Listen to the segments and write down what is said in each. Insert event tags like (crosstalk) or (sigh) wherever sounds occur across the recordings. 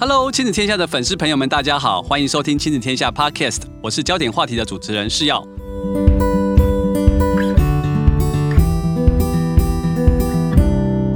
Hello，亲子天下的粉丝朋友们，大家好，欢迎收听亲子天下 Podcast，我是焦点话题的主持人是耀。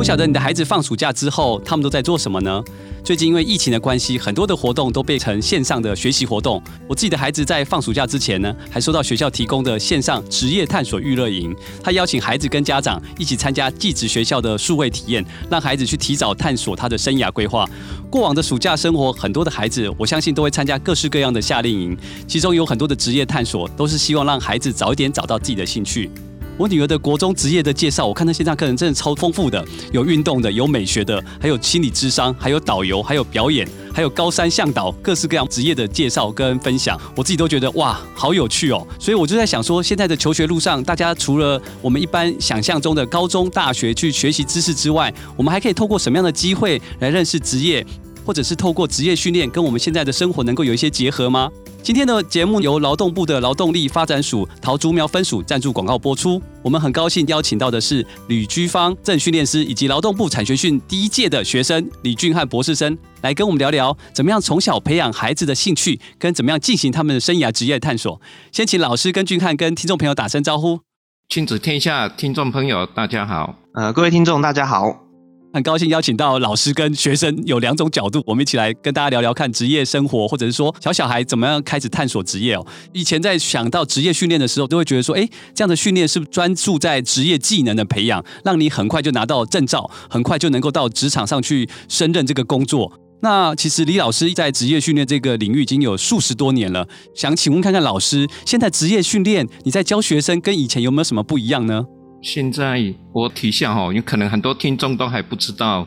不晓得你的孩子放暑假之后，他们都在做什么呢？最近因为疫情的关系，很多的活动都变成线上的学习活动。我自己的孩子在放暑假之前呢，还收到学校提供的线上职业探索娱乐营。他邀请孩子跟家长一起参加寄职学校的数位体验，让孩子去提早探索他的生涯规划。过往的暑假生活，很多的孩子我相信都会参加各式各样的夏令营，其中有很多的职业探索，都是希望让孩子早一点找到自己的兴趣。我女儿的国中职业的介绍，我看她线上课程真的超丰富的，有运动的，有美学的，还有心理智商，还有导游，还有表演，还有高山向导，各式各样职业的介绍跟分享，我自己都觉得哇，好有趣哦。所以我就在想说，现在的求学路上，大家除了我们一般想象中的高中、大学去学习知识之外，我们还可以透过什么样的机会来认识职业，或者是透过职业训练跟我们现在的生活能够有一些结合吗？今天的节目由劳动部的劳动力发展署桃竹苗分署赞助广告播出。我们很高兴邀请到的是吕居芳正训练师以及劳动部产学训第一届的学生李俊翰博士生，来跟我们聊聊怎么样从小培养孩子的兴趣，跟怎么样进行他们的生涯职业探索。先请老师跟俊翰跟听众朋友打声招呼。亲子天下听众朋友大家好，呃，各位听众大家好。很高兴邀请到老师跟学生有两种角度，我们一起来跟大家聊聊看职业生活，或者是说小小孩怎么样开始探索职业哦。以前在想到职业训练的时候，都会觉得说，哎，这样的训练是专注在职业技能的培养，让你很快就拿到证照，很快就能够到职场上去胜任这个工作？那其实李老师在职业训练这个领域已经有数十多年了，想请问看看老师，现在职业训练你在教学生跟以前有没有什么不一样呢？现在我提一下哈，有可能很多听众都还不知道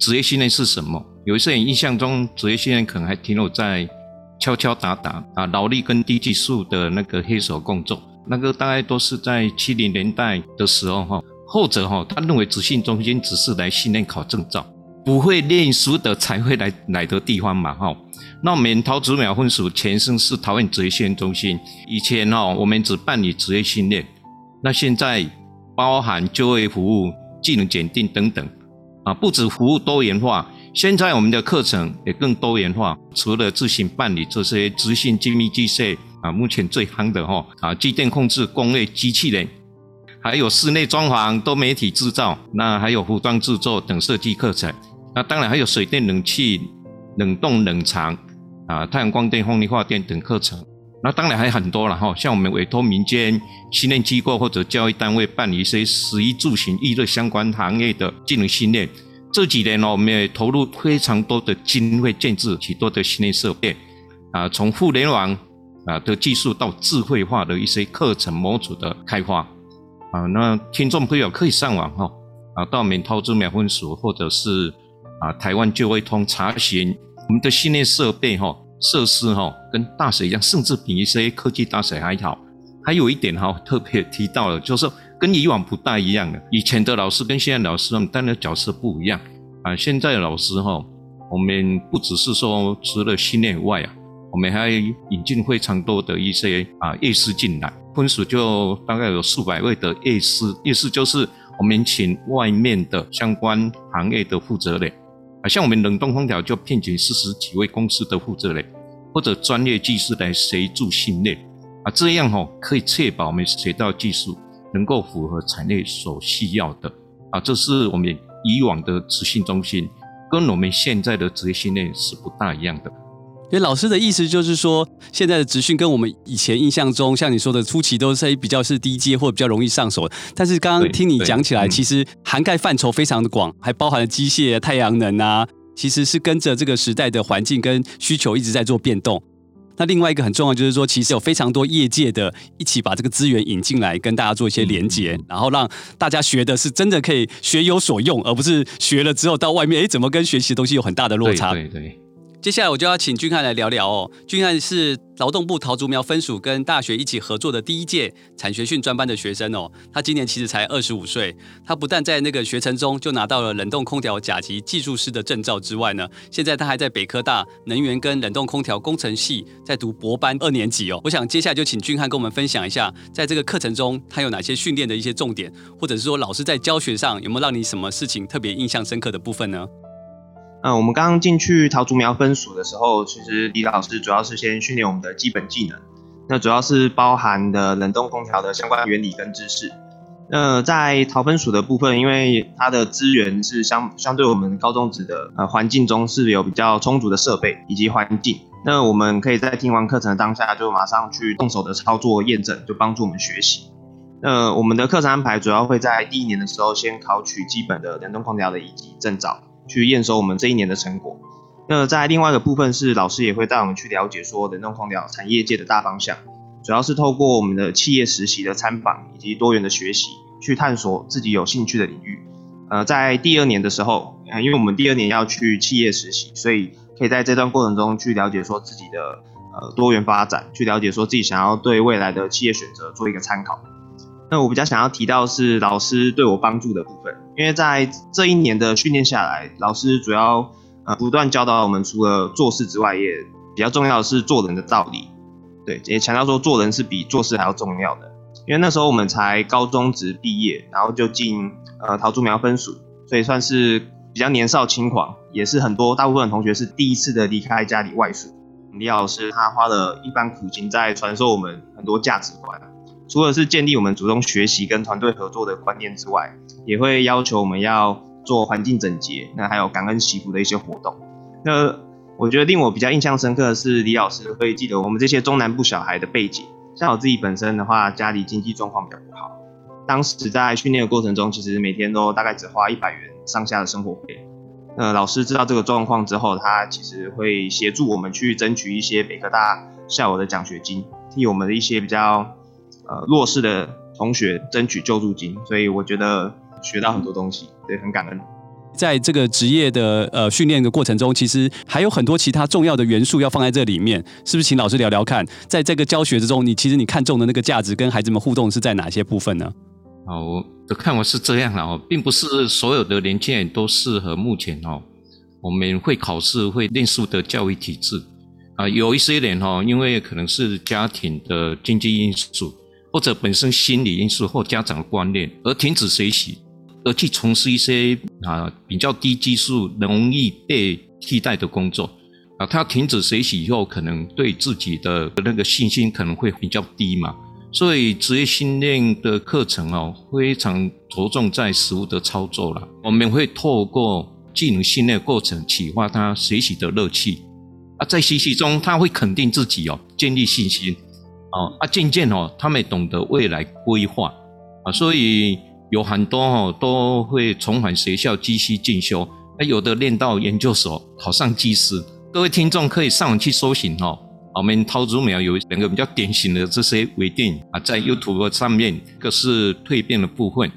职业训练是什么。有一些人印象中职业训练可能还停留在敲敲打打啊，劳力跟低技术的那个黑手工作。那个大概都是在七零年代的时候哈，后者哈，他认为职训中心只是来训练考证照，不会念书的才会来来的地方嘛哈。那我们桃竹苗分署前身是桃园职业训练中心，以前哈我们只办理职业训练，那现在。包含就业服务、技能检定等等，啊，不止服务多元化，现在我们的课程也更多元化。除了自行办理这些资讯精密机械啊，目前最夯的哈啊，机电控制、工业机器人，还有室内装潢、多媒体制造，那还有服装制作等设计课程。那当然还有水电冷气、冷冻冷藏啊，太阳光电、风力发电等课程。那当然还有很多了哈，像我们委托民间训练机构或者教育单位办理一些食衣住行娱乐相关行业的技能训练。这几年呢，我们也投入非常多的经费建置许多的训练设备啊，从互联网啊的技术到智慧化的一些课程模组的开发啊。那听众朋友可以上网哈啊，到我们桃竹苗分署或者是啊台湾就业通查询我们的训练设备哈。设施哈跟大学一样，甚至比一些科技大学还好。还有一点哈，特别提到了，就是跟以往不大一样的。以前的老师跟现在老师，他们担任角色不一样啊。现在的老师哈，我们不只是说除了训练以外啊，我们还引进非常多的一些啊业师进来。分数就大概有数百位的业师，业师就是我们请外面的相关行业的负责人。像我们冷冻空调就聘请四十几位公司的负责人或者专业技师来协助训练啊，这样哦可以确保我们学到技术能够符合产业所需要的啊，这是我们以往的职训中心跟我们现在的职业训练是不大一样的。所以老师的意思就是说，现在的职训跟我们以前印象中，像你说的初期都是比较是低阶或者比较容易上手。但是刚刚听你讲起来，其实涵盖范畴非常的广，还包含了机械、太阳能啊，其实是跟着这个时代的环境跟需求一直在做变动。那另外一个很重要就是说，其实有非常多业界的一起把这个资源引进来，跟大家做一些连接，然后让大家学的是真的可以学有所用，而不是学了之后到外面，哎，怎么跟学习的东西有很大的落差？对对对。接下来我就要请俊翰来聊聊哦。俊翰是劳动部桃竹苗分署跟大学一起合作的第一届产学训专班的学生哦。他今年其实才二十五岁，他不但在那个学程中就拿到了冷冻空调甲级技术师的证照之外呢，现在他还在北科大能源跟冷冻空调工程系在读博班二年级哦。我想接下来就请俊翰跟我们分享一下，在这个课程中他有哪些训练的一些重点，或者是说老师在教学上有没有让你什么事情特别印象深刻的部分呢？嗯，我们刚刚进去桃竹苗分署的时候，其实李老师主要是先训练我们的基本技能，那主要是包含的冷冻空调的相关原理跟知识。那在桃分署的部分，因为它的资源是相相对我们高中职的呃环境中是有比较充足的设备以及环境，那我们可以在听完课程当下就马上去动手的操作验证，就帮助我们学习。那我们的课程安排主要会在第一年的时候先考取基本的冷冻空调的乙级证照，去验收我们这一年的成果。那在另外一个部分是老师也会带我们去了解说冷冻空调产业界的大方向。主要是透过我们的企业实习的参访以及多元的学习，去探索自己有兴趣的领域。呃，在第二年的时候，因为我们第二年要去企业实习，所以可以在这段过程中去了解说自己的呃多元发展，去了解说自己想要对未来的企业选择做一个参考。那我比较想要提到是老师对我帮助的部分，因为在这一年的训练下来，老师主要呃不断教导我们，除了做事之外，也比较重要的是做人的道理。对，也强调说做人是比做事还要重要的，因为那时候我们才高中职毕业，然后就进呃桃竹苗分署，所以算是比较年少轻狂，也是很多大部分同学是第一次的离开家里外宿。李老师他花了一番苦心在传授我们很多价值观，除了是建立我们主动学习跟团队合作的观念之外，也会要求我们要做环境整洁，那还有感恩祈福的一些活动。那我觉得令我比较印象深刻的是李老师会记得我们这些中南部小孩的背景。像我自己本身的话，家里经济状况比较不好，当时在训练的过程中，其实每天都大概只花一百元上下的生活费。呃，老师知道这个状况之后，他其实会协助我们去争取一些北科大校友的奖学金，替我们的一些比较呃弱势的同学争取救助金。所以我觉得学到很多东西，对，很感恩。在这个职业的呃训练的过程中，其实还有很多其他重要的元素要放在这里面，是不是？请老师聊聊看，在这个教学之中，你其实你看重的那个价值跟孩子们互动是在哪些部分呢？啊，我的看法是这样了哦，并不是所有的年轻人都适合目前哦我们会考试会念书的教育体制啊，有一些人哦，因为可能是家庭的经济因素，或者本身心理因素或家长的观念而停止学习。而去从事一些啊比较低技术、容易被替代的工作啊，他停止学习以后，可能对自己的那个信心可能会比较低嘛。所以职业训练的课程哦，非常着重在实务的操作了。我们会透过技能训练过程，启发他学习的乐趣啊，在学习中他会肯定自己哦，建立信心哦啊，渐渐哦，他们懂得未来规划啊，所以。有很多哦，都会重返学校继续进修，那有的练到研究所，考上技师。各位听众可以上网去搜寻哦，我们桃竹苗有两个比较典型的这些微电影啊，在 YouTube 上面，一个是蜕变的部分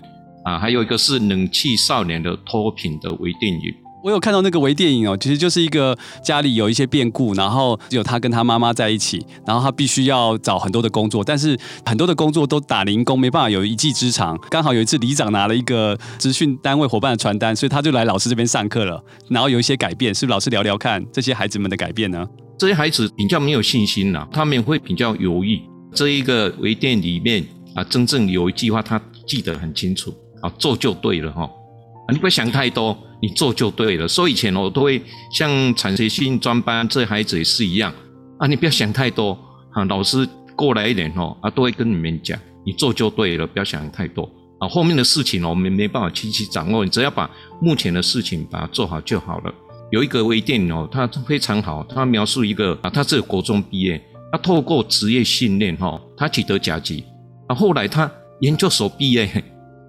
啊，还有一个是冷气少年的脱贫的微电影。我有看到那个微电影哦，其实就是一个家里有一些变故，然后只有他跟他妈妈在一起，然后他必须要找很多的工作，但是很多的工作都打零工，没办法有一技之长。刚好有一次里长拿了一个资讯单位伙伴的传单，所以他就来老师这边上课了，然后有一些改变，是不是老师聊聊看这些孩子们的改变呢？这些孩子比较没有信心了，他们会比较犹豫。这一个微电影里面啊，真正有一句话他记得很清楚啊，做就对了哈。你不要想太多，你做就对了。所以以前我都会像产学训专班，这孩子也是一样啊。你不要想太多啊，老师过来一点哦啊，都会跟你们讲，你做就对了，不要想太多啊。后面的事情我们没办法轻易掌握，你只要把目前的事情把它做好就好了。有一个微电影哦，它非常好，它描述一个啊，他是国中毕业，他透过职业训练哈，他取得甲级啊，后来他研究所毕业。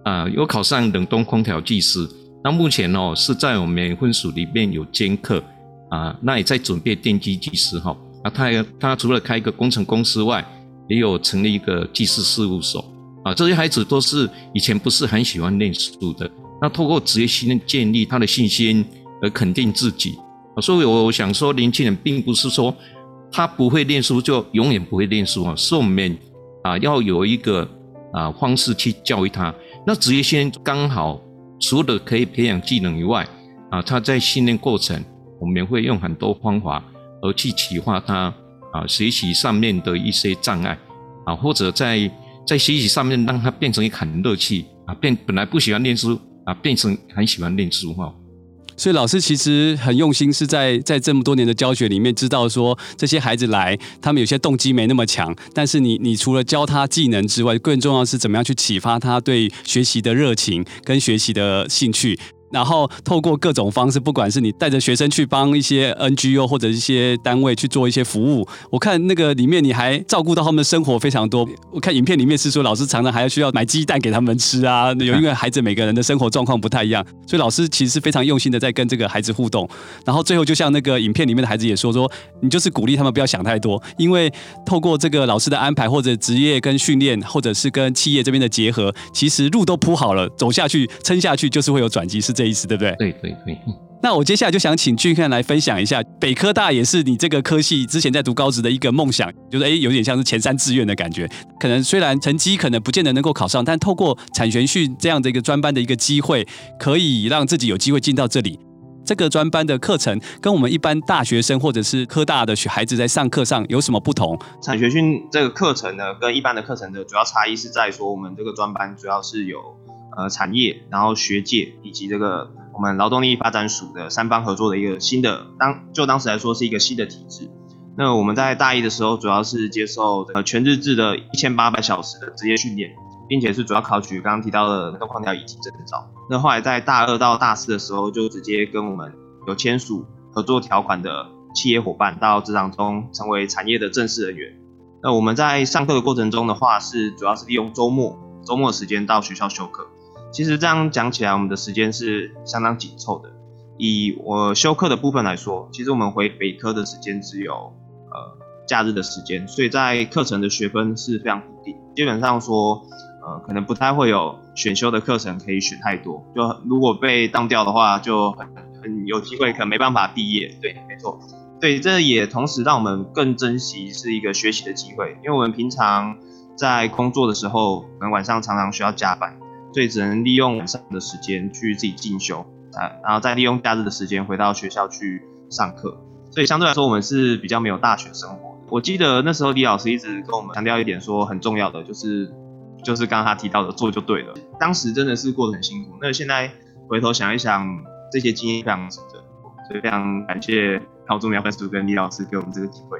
啊，有考上冷冻空调技师，那目前哦是在我们分署里面有兼课啊，那也在准备电机技师哈。啊，他他除了开一个工程公司外，也有成立一个技师事务所啊。这些孩子都是以前不是很喜欢念书的，那透过职业训练建立他的信心，而肯定自己。所以我想说，年轻人并不是说他不会念书就永远不会念书啊，是我们啊要有一个啊方式去教育他。那职业训练刚好除了可以培养技能以外，啊，他在训练过程，我们会用很多方法而去启发他啊，学习上面的一些障碍啊，或者在在学习上面让他变成一个很乐趣啊，变本来不喜欢念书啊，变成很喜欢念书哈。所以老师其实很用心，是在在这么多年的教学里面，知道说这些孩子来，他们有些动机没那么强，但是你你除了教他技能之外，更重要是怎么样去启发他对学习的热情跟学习的兴趣。然后透过各种方式，不管是你带着学生去帮一些 NGO 或者一些单位去做一些服务，我看那个里面你还照顾到他们的生活非常多。我看影片里面是说，老师常常还要需要买鸡蛋给他们吃啊，有因为孩子每个人的生活状况不太一样，所以老师其实是非常用心的在跟这个孩子互动。然后最后就像那个影片里面的孩子也说说，你就是鼓励他们不要想太多，因为透过这个老师的安排或者职业跟训练，或者是跟企业这边的结合，其实路都铺好了，走下去撑下去就是会有转机，是这意思对不对？对对对。(laughs) 那我接下来就想请俊翰来分享一下，北科大也是你这个科系之前在读高职的一个梦想，就是诶有点像是前三志愿的感觉。可能虽然成绩可能不见得能够考上，但透过产学训这样的一个专班的一个机会，可以让自己有机会进到这里。这个专班的课程跟我们一般大学生或者是科大的学孩子在上课上有什么不同？产学训这个课程呢，跟一般的课程的主要差异是在说，我们这个专班主要是有呃产业，然后学界以及这个。我们劳动力发展署的三方合作的一个新的当就当时来说是一个新的体制。那我们在大一的时候主要是接受呃全日制的一千八百小时的职业训练，并且是主要考取刚刚提到的冷冻空调以及证照。那后来在大二到大四的时候，就直接跟我们有签署合作条款的企业伙伴到职场中成为产业的正式人员。那我们在上课的过程中的话，是主要是利用周末周末时间到学校修课。其实这样讲起来，我们的时间是相当紧凑的。以我修课的部分来说，其实我们回北科的时间只有呃假日的时间，所以在课程的学分是非常固定。基本上说，呃，可能不太会有选修的课程可以选太多。就如果被当掉的话，就很很有机会可能没办法毕业。对，没错。对，这也同时让我们更珍惜是一个学习的机会，因为我们平常在工作的时候，可能晚上常常需要加班。所以只能利用晚上的时间去自己进修啊，然后再利用假日的时间回到学校去上课。所以相对来说，我们是比较没有大学生活的。我记得那时候李老师一直跟我们强调一点，说很重要的就是就是刚刚他提到的做就对了。当时真的是过得很辛苦。那现在回头想一想，这些经验非常值得，所以非常感谢桃竹苗分署跟李老师给我们这个机会。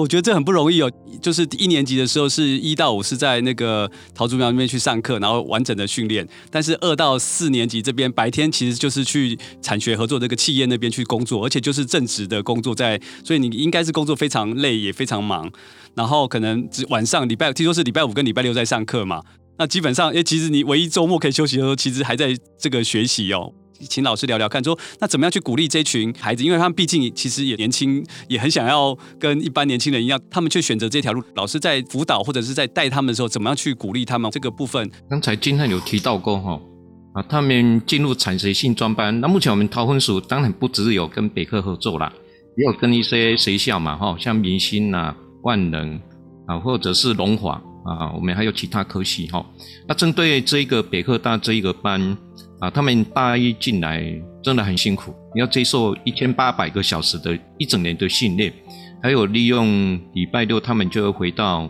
我觉得这很不容易哦，就是一年级的时候是一到五是在那个桃竹苗那边去上课，然后完整的训练。但是二到四年级这边白天其实就是去产学合作这个企业那边去工作，而且就是正职的工作在，所以你应该是工作非常累也非常忙。然后可能只晚上礼拜听说是礼拜五跟礼拜六在上课嘛，那基本上诶，其实你唯一周末可以休息的时候，其实还在这个学习哦。请老师聊聊看，说那怎么样去鼓励这群孩子？因为他们毕竟其实也年轻，也很想要跟一般年轻人一样，他们却选择这条路。老师在辅导或者是在带他们的时候，怎么样去鼓励他们这个部分？刚才俊翰有提到过哈，啊，他们进入产学性专班。那目前我们桃分署当然不只有跟北科合作啦，也有跟一些学校嘛，哈，像明新啊、万能啊，或者是龙华啊，我们还有其他科系哈。那针对这个北科大这一个班。啊，他们大一进来真的很辛苦，要接受一千八百个小时的一整年的训练，还有利用礼拜六他们就会回到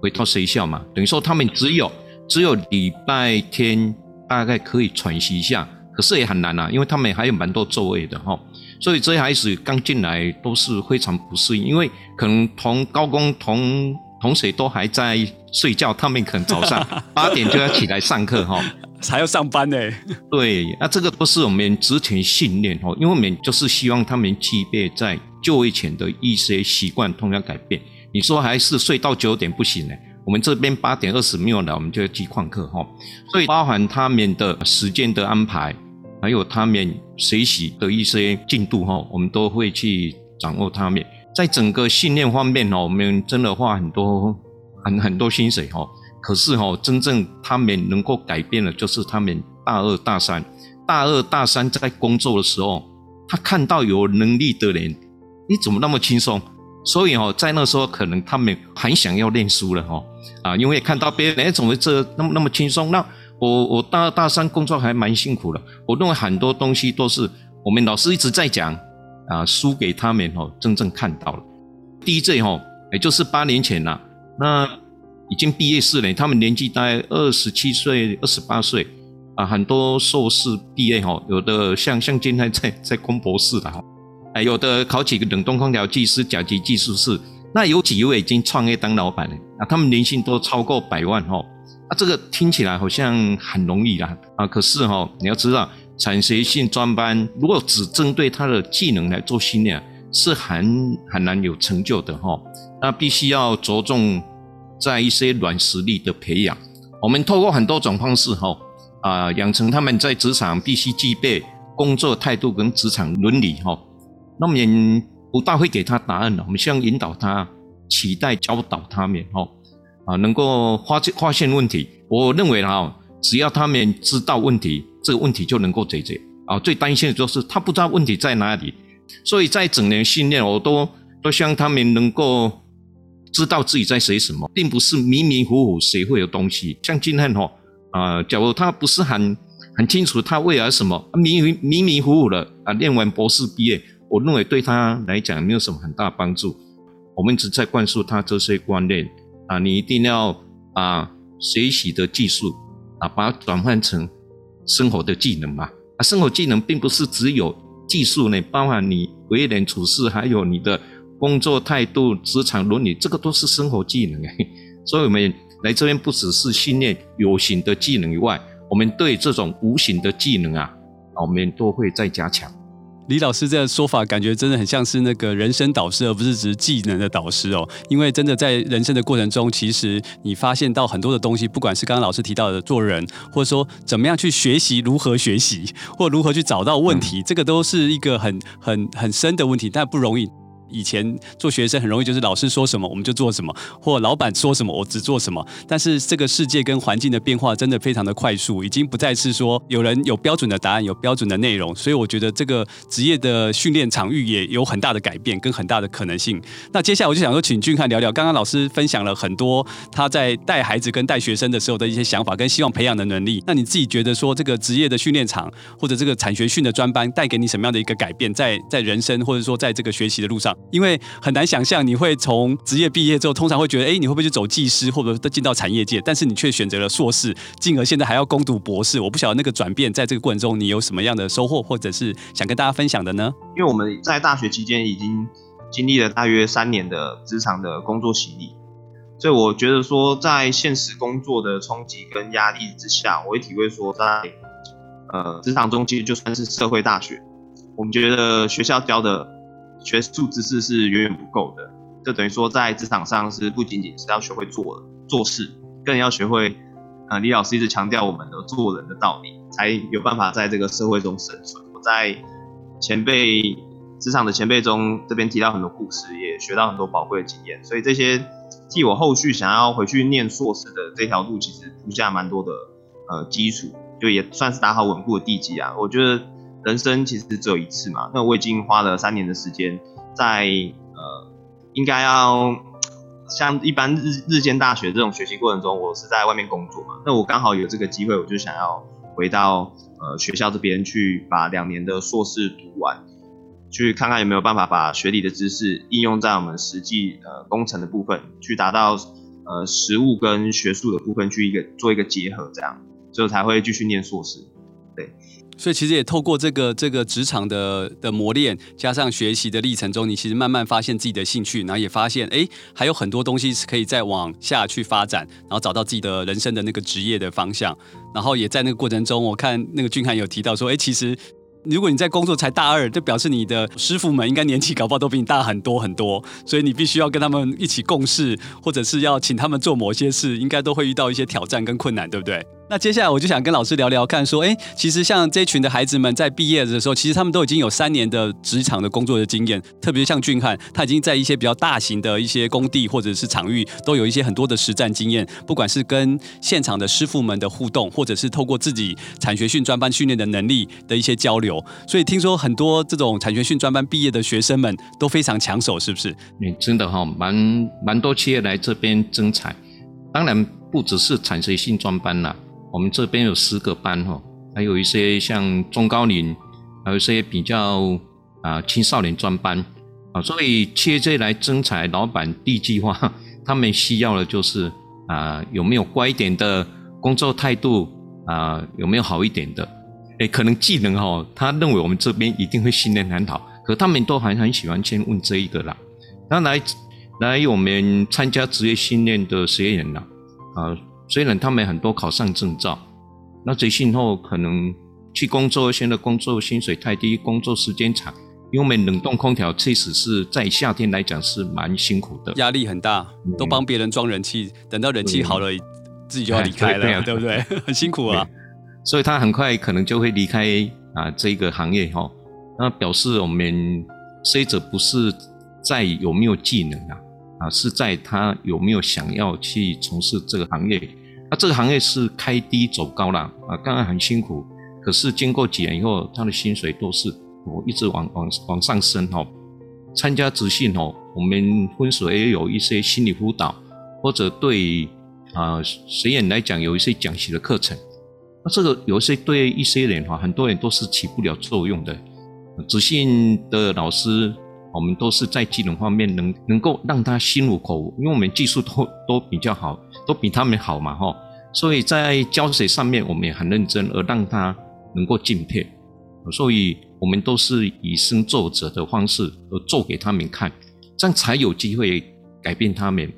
回到学校嘛，等于说他们只有只有礼拜天大概可以喘息一下，可是也很难啊，因为他们还有蛮多座位的哈，所以这些孩子刚进来都是非常不适应，因为可能同高工同同学都还在睡觉，他们可能早上八点就要起来上课哈。还要上班呢？对，那这个不是我们之前训练哦，因为我们就是希望他们具备在就业前的一些习惯，通常改变。你说还是睡到九点不行呢？我们这边八点二十没有了，我们就要去旷课哈。所以包含他们的时间的安排，还有他们学习的一些进度哈，我们都会去掌握他们。在整个训练方面哦，我们真的花很多很很多心水哈。可是哈，真正他们能够改变的，就是他们大二、大三、大二、大三在工作的时候，他看到有能力的人，你怎么那么轻松？所以哈，在那时候可能他们很想要念书了哈啊，因为看到别人哎，怎么这那么那么轻松？那我我大二、大三工作还蛮辛苦的。我认为很多东西都是我们老师一直在讲啊，输给他们哈，真正看到了。第一届哈，也就是八年前了，那。已经毕业四年，他们年纪大概二十七岁、二十八岁，啊，很多硕士毕业哈，有的像像今天在 (laughs) 在攻博士的哈，哎，有的考几个冷冻空调技师、甲级技术士，那有几位已经创业当老板了啊，他们年薪都超过百万哈，啊，这个听起来好像很容易啦啊，可是哈，你要知道，产学性专班如果只针对他的技能来做训练，是很很难有成就的哈，那必须要着重在一些软实力的培养，我们透过很多种方式哈。啊，养成他们在职场必须具备工作态度跟职场伦理哈。那么也不大会给他答案的，我们希望引导他，期待教导他们哈。啊，能够发现发现问题。我认为哈，只要他们知道问题，这个问题就能够解决。啊，最担心的就是他不知道问题在哪里。所以在整年训练，我都都希望他们能够知道自己在学什么，并不是迷迷糊糊学会的东西。像今天哈。啊，假如他不是很很清楚他未来什么，迷迷迷糊糊的啊，念完博士毕业，我认为对他来讲没有什么很大帮助。我们一直在灌输他这些观念啊，你一定要啊学习的技术啊，把它转换成生活的技能嘛。啊，生活技能并不是只有技术呢，包含你为人处事，还有你的工作态度、职场伦理，这个都是生活技能。(laughs) 所以我们。来这边不只是训练有形的技能以外，我们对这种无形的技能啊，我们都会再加强。李老师这个说法，感觉真的很像是那个人生导师，而不是只是技能的导师哦。因为真的在人生的过程中，其实你发现到很多的东西，不管是刚刚老师提到的做人，或者说怎么样去学习，如何学习，或如何去找到问题，嗯、这个都是一个很很很深的问题，但不容易。以前做学生很容易，就是老师说什么我们就做什么，或老板说什么我只做什么。但是这个世界跟环境的变化真的非常的快速，已经不再是说有人有标准的答案、有标准的内容。所以我觉得这个职业的训练场域也有很大的改变跟很大的可能性。那接下来我就想说，请俊翰聊聊，刚刚老师分享了很多他在带孩子跟带学生的时候的一些想法跟希望培养的能力。那你自己觉得说，这个职业的训练场或者这个产学训的专班带给你什么样的一个改变，在在人生或者说在这个学习的路上？因为很难想象你会从职业毕业之后，通常会觉得，哎，你会不会去走技师，或者进到产业界？但是你却选择了硕士，进而现在还要攻读博士。我不晓得那个转变，在这个过程中，你有什么样的收获，或者是想跟大家分享的呢？因为我们在大学期间已经经历了大约三年的职场的工作洗礼，所以我觉得说，在现实工作的冲击跟压力之下，我会体会说在，在呃职场中其实就算是社会大学，我们觉得学校教的。学术知识是远远不够的，就等于说在职场上是不仅仅是要学会做做事，更要学会，呃，李老师一直强调我们的做人的道理，才有办法在这个社会中生存。我在前辈职场的前辈中，这边提到很多故事，也学到很多宝贵的经验，所以这些替我后续想要回去念硕士的这条路，其实铺下蛮多的呃基础，就也算是打好稳固的地基啊。我觉得。人生其实只有一次嘛，那我已经花了三年的时间，在呃，应该要像一般日日间大学这种学习过程中，我是在外面工作嘛，那我刚好有这个机会，我就想要回到呃学校这边去把两年的硕士读完，去看看有没有办法把学理的知识应用在我们实际呃工程的部分，去达到呃实务跟学术的部分去一个做一个结合，这样，所以才会继续念硕士，对。所以其实也透过这个这个职场的的磨练，加上学习的历程中，你其实慢慢发现自己的兴趣，然后也发现哎，还有很多东西是可以再往下去发展，然后找到自己的人生的那个职业的方向。然后也在那个过程中，我看那个俊翰有提到说，哎，其实如果你在工作才大二，就表示你的师傅们应该年纪搞不好都比你大很多很多，所以你必须要跟他们一起共事，或者是要请他们做某些事，应该都会遇到一些挑战跟困难，对不对？那接下来我就想跟老师聊聊看，说，哎，其实像这群的孩子们在毕业的时候，其实他们都已经有三年的职场的工作的经验，特别像俊翰，他已经在一些比较大型的一些工地或者是场域，都有一些很多的实战经验，不管是跟现场的师傅们的互动，或者是透过自己产学训专班训练的能力的一些交流，所以听说很多这种产学训专班毕业的学生们都非常抢手，是不是？嗯，真的哈，蛮蛮多企业来这边征才，当然不只是产学训专班啦。我们这边有十个班哈，还有一些像中高龄，还有一些比较啊青少年专班啊，所以企业来征才，老板第一句话，(laughs) 他们需要的就是啊有没有乖一点的工作态度啊、有没有好一点的？哎，可能技能哦，他认为我们这边一定会训练很好，可他们都还很喜欢先问这一个啦。那来来我们参加职业训练的学员啦，啊，虽然他们很多考上证照，那结训后可能去工作，现在工作薪水太低，工作时间长，因为我们冷冻空调确实是在夏天来讲是蛮辛苦的，压力很大，都帮别人装人气，等到人气好了，自己就要离开了，对，对，对不对？(laughs) 很辛苦啊。所以他很快可能就会离开啊这个行业哈，那表示我们学者不是在有没有技能啊，啊是在他有没有想要去从事这个行业。那这个行业是开低走高了啊，刚刚很辛苦，可是经过几年以后，他的薪水都是我一直往往往上升哈。参加职训哦，我们分所也有一些心理辅导，或者对啊学员来讲有一些讲习的课程。那这个有一些对一些人哈，很多人都是起不了作用的。职训的老师，我们都是在技能方面能能够让他心服口服，因为我们技术都都比较好，都比他们好嘛哈。所以在教学上面，我们也很认真，而让他能够敬佩。所以我们都是以身作则的方式而做给他们看，这样才有机会改变他们。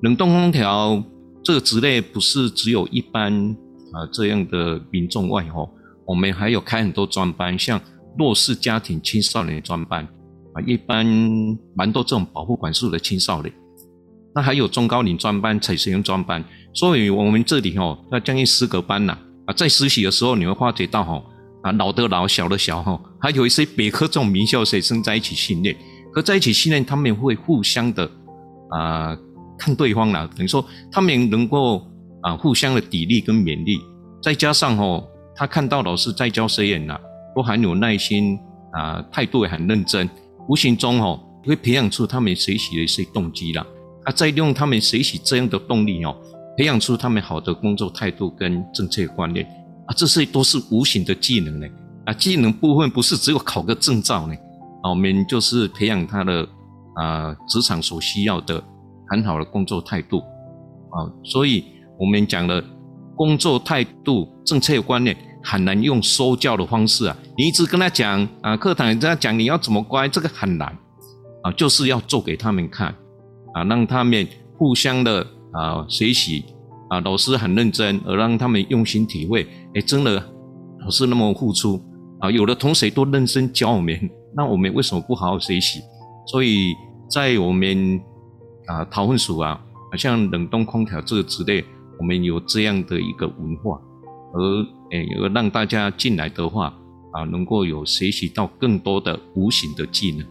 冷冻空调这个职类不是只有一般。啊，这样的民众外吼，我们还有开很多专班，像弱势家庭青少年专班啊，一般蛮多这种保护管束的青少年。那还有中高龄专班、采实用专班，所以我们这里吼那将近十个班呐啊，在实习的时候你会发觉到吼啊，老的老，小的小吼，还有一些别科这种名校学生在一起训练，和在一起训练，他们会互相的啊看对方啦，等于说他们能够。啊，互相的砥砺跟勉励，再加上哦，他看到老师在教学员呐，都很有耐心啊，态度也很认真，无形中哦，会培养出他们学习的一些动机啦。啊，再利用他们学习这样的动力哦，培养出他们好的工作态度跟正确观念啊，这些都是无形的技能呢。啊，技能部分不是只有考个证照呢，啊，我们就是培养他的啊职场所需要的很好的工作态度啊，所以。我们讲的工作态度、正确观念，很难用说教的方式啊。你一直跟他讲啊，课堂跟他讲，你要怎么乖，这个很难啊。就是要做给他们看啊，让他们互相的啊学习啊，老师很认真，而让他们用心体会。哎，真的老师那么付出啊，有的同学都认真教我们，那我们为什么不好好学习？所以在我们啊桃分署啊，像冷冻空调这个之类。我们有这样的一个文化，而诶，有让大家进来的话啊，能够有学习到更多的无形的技能。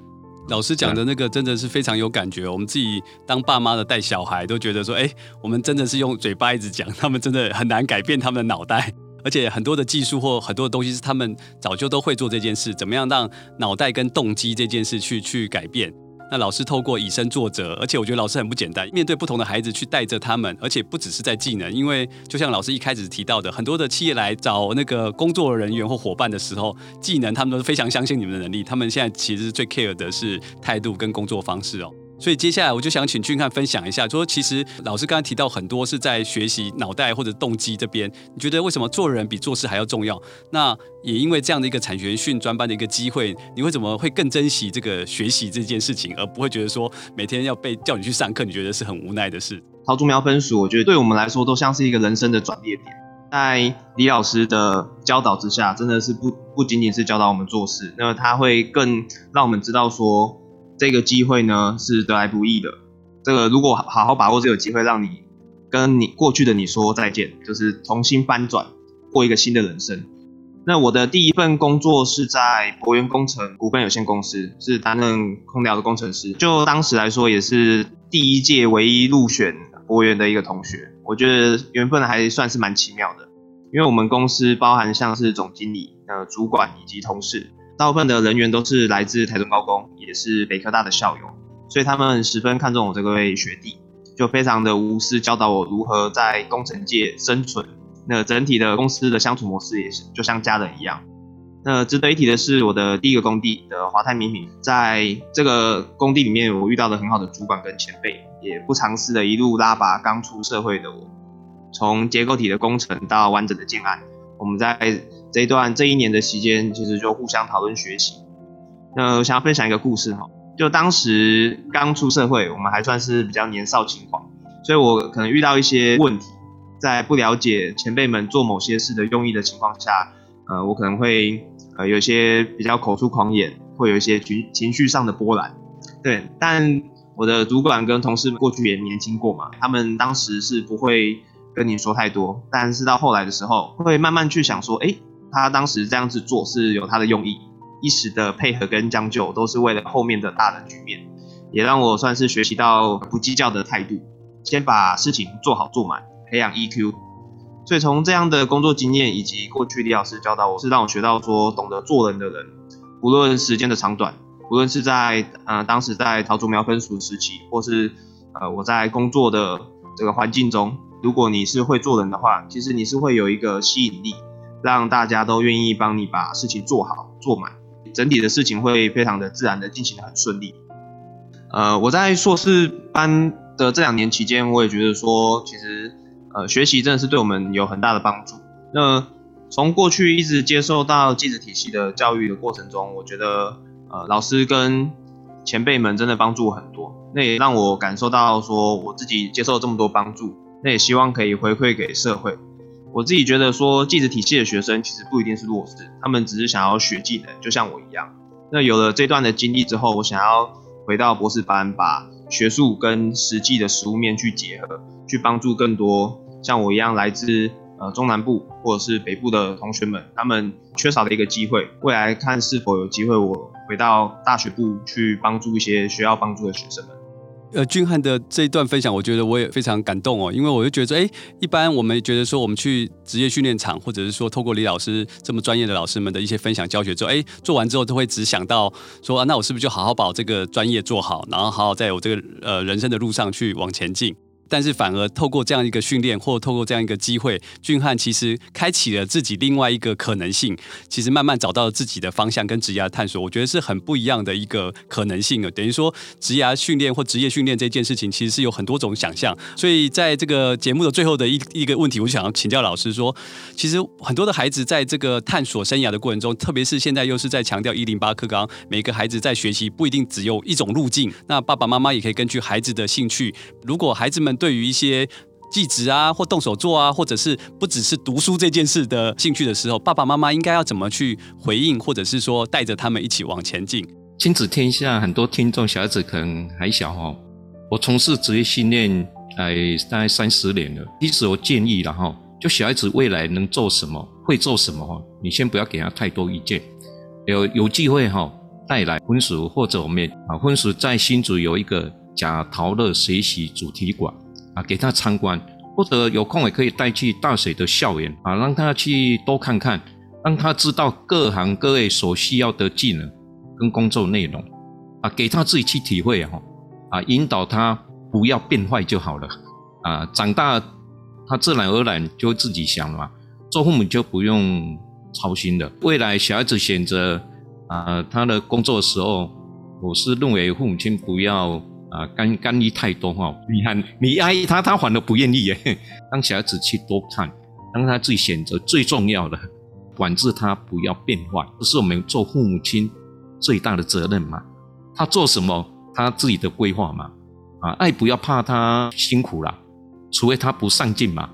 老师讲的那个真的是非常有感觉，我们自己当爸妈的带小孩都觉得说，哎，我们真的是用嘴巴一直讲，他们真的很难改变他们的脑袋，(laughs) 而且很多的技术或很多的东西是他们早就都会做这件事，怎么样让脑袋跟动机这件事去去改变。那老师透过以身作则，而且我觉得老师很不简单，面对不同的孩子去带着他们，而且不只是在技能，因为就像老师一开始提到的，很多的企业来找那个工作人员或伙伴的时候，技能他们都是非常相信你们的能力，他们现在其实最 care 的是态度跟工作方式哦。所以接下来我就想请俊翰分享一下，说其实老师刚才提到很多是在学习脑袋或者动机这边，你觉得为什么做人比做事还要重要？那也因为这样的一个产学训专班的一个机会，你会怎么会更珍惜这个学习这件事情，而不会觉得说每天要被叫你去上课，你觉得是很无奈的事？桃竹苗分署，我觉得对我们来说都像是一个人生的转捩点，在李老师的教导之下，真的是不不仅仅是教导我们做事，那么他会更让我们知道说。这个机会呢是得来不易的。这个如果好好把握这个机会，让你跟你过去的你说再见，就是重新翻转，过一个新的人生。那我的第一份工作是在博元工程股份有限公司，是担任空调的工程师。就当时来说，也是第一届唯一入选博元的一个同学。我觉得缘分还算是蛮奇妙的，因为我们公司包含像是总经理、呃主管以及同事。大部分的人员都是来自台中高工，也是北科大的校友，所以他们十分看重我这位学弟，就非常的无私教导我如何在工程界生存。那整体的公司的相处模式也是就像家人一样。那值得一提的是，我的第一个工地的华泰名品，在这个工地里面，我遇到了很好的主管跟前辈，也不尝试的一路拉拔刚出社会的我，从结构体的工程到完整的建案。我们在这一段这一年的期间，其实就互相讨论学习。那我想要分享一个故事哈，就当时刚出社会，我们还算是比较年少轻狂，所以我可能遇到一些问题，在不了解前辈们做某些事的用意的情况下，呃，我可能会呃有一些比较口出狂言，会有一些情情绪上的波澜。对，但我的主管跟同事们过去也年轻过嘛，他们当时是不会跟你说太多，但是到后来的时候，会慢慢去想说，诶，他当时这样子做是有他的用意，一时的配合跟将就都是为了后面的大的局面，也让我算是学习到不计较的态度，先把事情做好做满，培养 EQ。所以从这样的工作经验以及过去李老师教导我，是让我学到说，懂得做人的人，不论时间的长短。无论是在呃当时在桃竹苗分署时期，或是呃我在工作的这个环境中，如果你是会做人的话，其实你是会有一个吸引力，让大家都愿意帮你把事情做好做满，整体的事情会非常的自然的进行的很顺利。呃，我在硕士班的这两年期间，我也觉得说，其实呃学习真的是对我们有很大的帮助。那从过去一直接受到技职体系的教育的过程中，我觉得。呃，老师跟前辈们真的帮助我很多，那也让我感受到说，我自己接受这么多帮助，那也希望可以回馈给社会。我自己觉得说，技职体系的学生其实不一定是弱势，他们只是想要学技能，就像我一样。那有了这段的经历之后，我想要回到博士班，把学术跟实际的实务面去结合，去帮助更多像我一样来自。呃，中南部或者是北部的同学们，他们缺少的一个机会，未来看是否有机会，我回到大学部去帮助一些需要帮助的学生们。呃，俊翰的这一段分享，我觉得我也非常感动哦，因为我就觉得，哎，一般我们觉得说，我们去职业训练场，或者是说，透过李老师这么专业的老师们的一些分享教学之后，哎，做完之后都会只想到说，啊，那我是不是就好好把我这个专业做好，然后好好在我这个呃人生的路上去往前进。但是反而透过这样一个训练，或透过这样一个机会，俊翰其实开启了自己另外一个可能性。其实慢慢找到了自己的方向跟职业探索，我觉得是很不一样的一个可能性。等于说，职业训练或职业训练这件事情，其实是有很多种想象。所以在这个节目的最后的一一个问题，我想要请教老师说，其实很多的孩子在这个探索生涯的过程中，特别是现在又是在强调一零八课纲，每个孩子在学习不一定只有一种路径。那爸爸妈妈也可以根据孩子的兴趣，如果孩子们对于一些记职啊，或动手做啊，或者是不只是读书这件事的兴趣的时候，爸爸妈妈应该要怎么去回应，或者是说带着他们一起往前进？亲子天下很多听众小孩子可能还小哈，我从事职业训练哎大概三十年了。其实我建议了哈，就小孩子未来能做什么，会做什么哈，你先不要给他太多意见。有有机会哈，带来分署或者我们啊分署在新竹有一个。贾陶乐学习主题馆啊，给他参观，或者有空也可以带去大学的校园啊，让他去多看看，让他知道各行各业所需要的技能跟工作内容啊，给他自己去体会哈啊，引导他不要变坏就好了 (laughs) 啊，长大他自然而然就会自己想了嘛，做父母就不用操心了。未来小孩子选择啊他的工作的时候，我是认为父母亲不要。啊，干干预太多哈，你看你压抑他，他反而不愿意耶。(laughs) 让小孩子去多看，让他自己选择最重要的，管制他不要变坏，这是我们做父母亲最大的责任嘛。他做什么，他自己的规划嘛。啊，爱不要怕他辛苦了，除非他不上进嘛。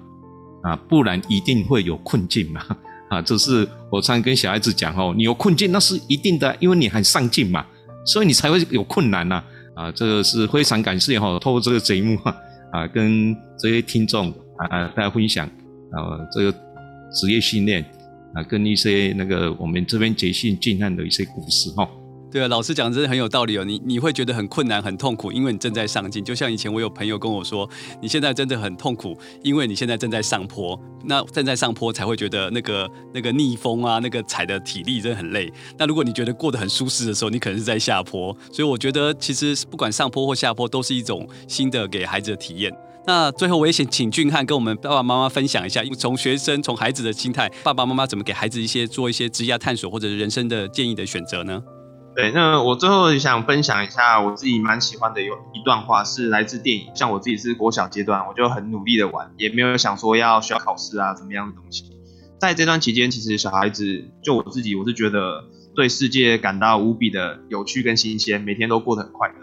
啊，不然一定会有困境嘛。(laughs) 啊，这是我常跟小孩子讲哦，你有困境那是一定的，因为你很上进嘛，所以你才会有困难呐。啊这个是非常感谢哈，透过这个节目啊，跟这些听众啊大家分享啊，这个职业训练啊，跟一些那个我们这边捷训进案的一些故事哈。对，老师讲的真的很有道理哦。你你会觉得很困难、很痛苦，因为你正在上进。就像以前我有朋友跟我说，你现在真的很痛苦，因为你现在正在上坡。那正在上坡才会觉得那个那个逆风啊，那个踩的体力真的很累。那如果你觉得过得很舒适的时候，你可能是在下坡。所以我觉得其实不管上坡或下坡，都是一种新的给孩子的体验。那最后我也想请俊翰跟我们爸爸妈妈分享一下，从学生从孩子的心态，爸爸妈妈怎么给孩子一些做一些职业探索或者是人生的建议的选择呢？对，那我最后想分享一下我自己蛮喜欢的有一段话，是来自电影。像我自己是国小阶段，我就很努力的玩，也没有想说要需要考试啊怎么样的东西。在这段期间，其实小孩子就我自己，我是觉得对世界感到无比的有趣跟新鲜，每天都过得很快乐。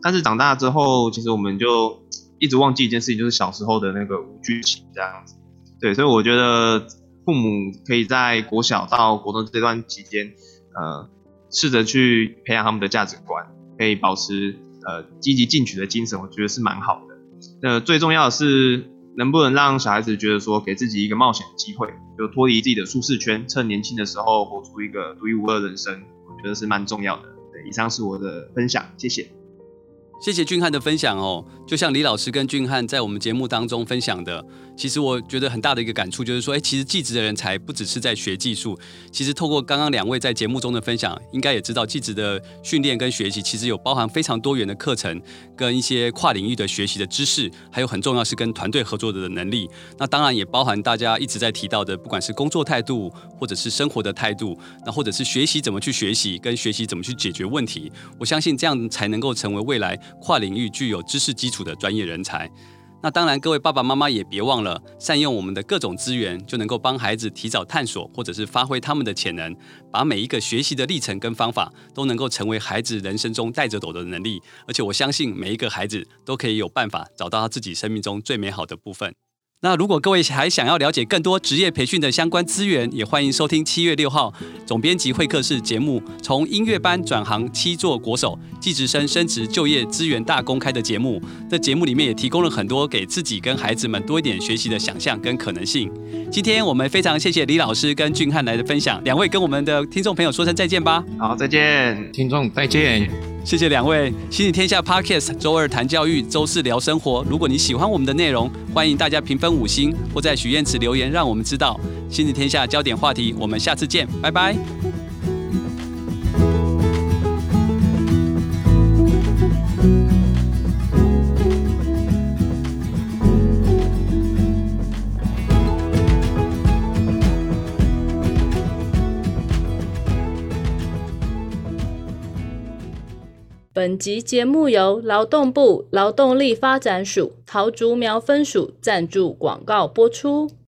但是长大之后，其实我们就一直忘记一件事情，就是小时候的那个无惧期这样子。对，所以我觉得父母可以在国小到国中这段期间，呃，试着去培养他们的价值观，可以保持呃积极进取的精神，我觉得是蛮好的。那最重要的是。能不能让小孩子觉得说，给自己一个冒险的机会，就脱离自己的舒适圈，趁年轻的时候活出一个独一无二的人生，我觉得是蛮重要的。对，以上是我的分享，谢谢。谢谢俊翰的分享哦，就像李老师跟俊翰在我们节目当中分享的。其实我觉得很大的一个感触就是说，哎，其实技职的人才不只是在学技术，其实透过刚刚两位在节目中的分享，应该也知道技职的训练跟学习，其实有包含非常多元的课程，跟一些跨领域的学习的知识，还有很重要是跟团队合作的能力。那当然也包含大家一直在提到的，不管是工作态度，或者是生活的态度，那或者是学习怎么去学习，跟学习怎么去解决问题。我相信这样才能够成为未来跨领域具有知识基础的专业人才。那当然，各位爸爸妈妈也别忘了善用我们的各种资源，就能够帮孩子提早探索，或者是发挥他们的潜能，把每一个学习的历程跟方法都能够成为孩子人生中带着走的能力。而且我相信每一个孩子都可以有办法找到他自己生命中最美好的部分。那如果各位还想要了解更多职业培训的相关资源，也欢迎收听七月六号总编辑会客室节目，从音乐班转行七座国手，技职生升职就业资源大公开的节目。这节目里面也提供了很多给自己跟孩子们多一点学习的想象跟可能性。今天我们非常谢谢李老师跟俊汉来的分享，两位跟我们的听众朋友说声再见吧。好，再见，听众再见。谢谢两位，心理天下 Podcast 周二谈教育，周四聊生活。如果你喜欢我们的内容，欢迎大家评分五星，或在许愿池留言，让我们知道。心理天下焦点话题，我们下次见，拜拜。本集节目由劳动部劳动力发展署桃竹苗分署赞助广告播出。